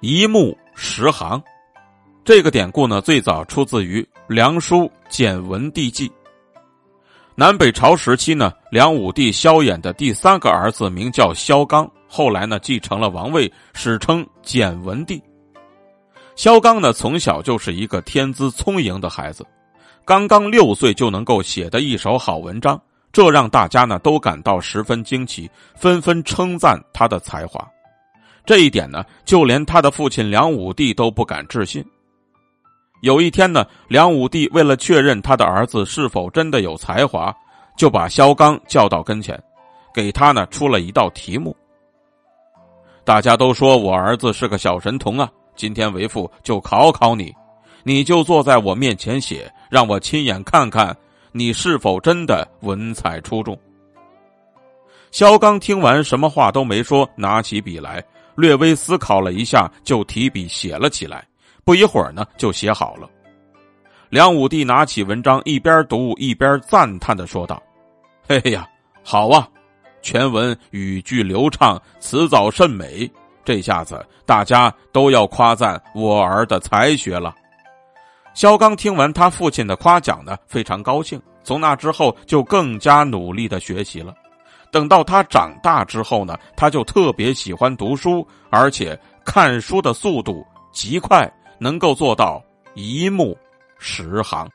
一目十行。这个典故呢，最早出自于《梁书简文帝纪》。南北朝时期呢，梁武帝萧衍的第三个儿子名叫萧纲，后来呢继承了王位，史称简文帝。萧纲呢从小就是一个天资聪颖的孩子，刚刚六岁就能够写得一手好文章，这让大家呢都感到十分惊奇，纷纷称赞他的才华。这一点呢，就连他的父亲梁武帝都不敢置信。有一天呢，梁武帝为了确认他的儿子是否真的有才华，就把萧纲叫到跟前，给他呢出了一道题目。大家都说我儿子是个小神童啊，今天为父就考考你，你就坐在我面前写，让我亲眼看看你是否真的文采出众。萧纲听完，什么话都没说，拿起笔来，略微思考了一下，就提笔写了起来。不一会儿呢，就写好了。梁武帝拿起文章，一边读一边赞叹的说道：“嘿嘿呀，好啊，全文语句流畅，词藻甚美。这下子大家都要夸赞我儿的才学了。”萧纲听完他父亲的夸奖呢，非常高兴。从那之后，就更加努力的学习了。等到他长大之后呢，他就特别喜欢读书，而且看书的速度极快。能够做到一目十行。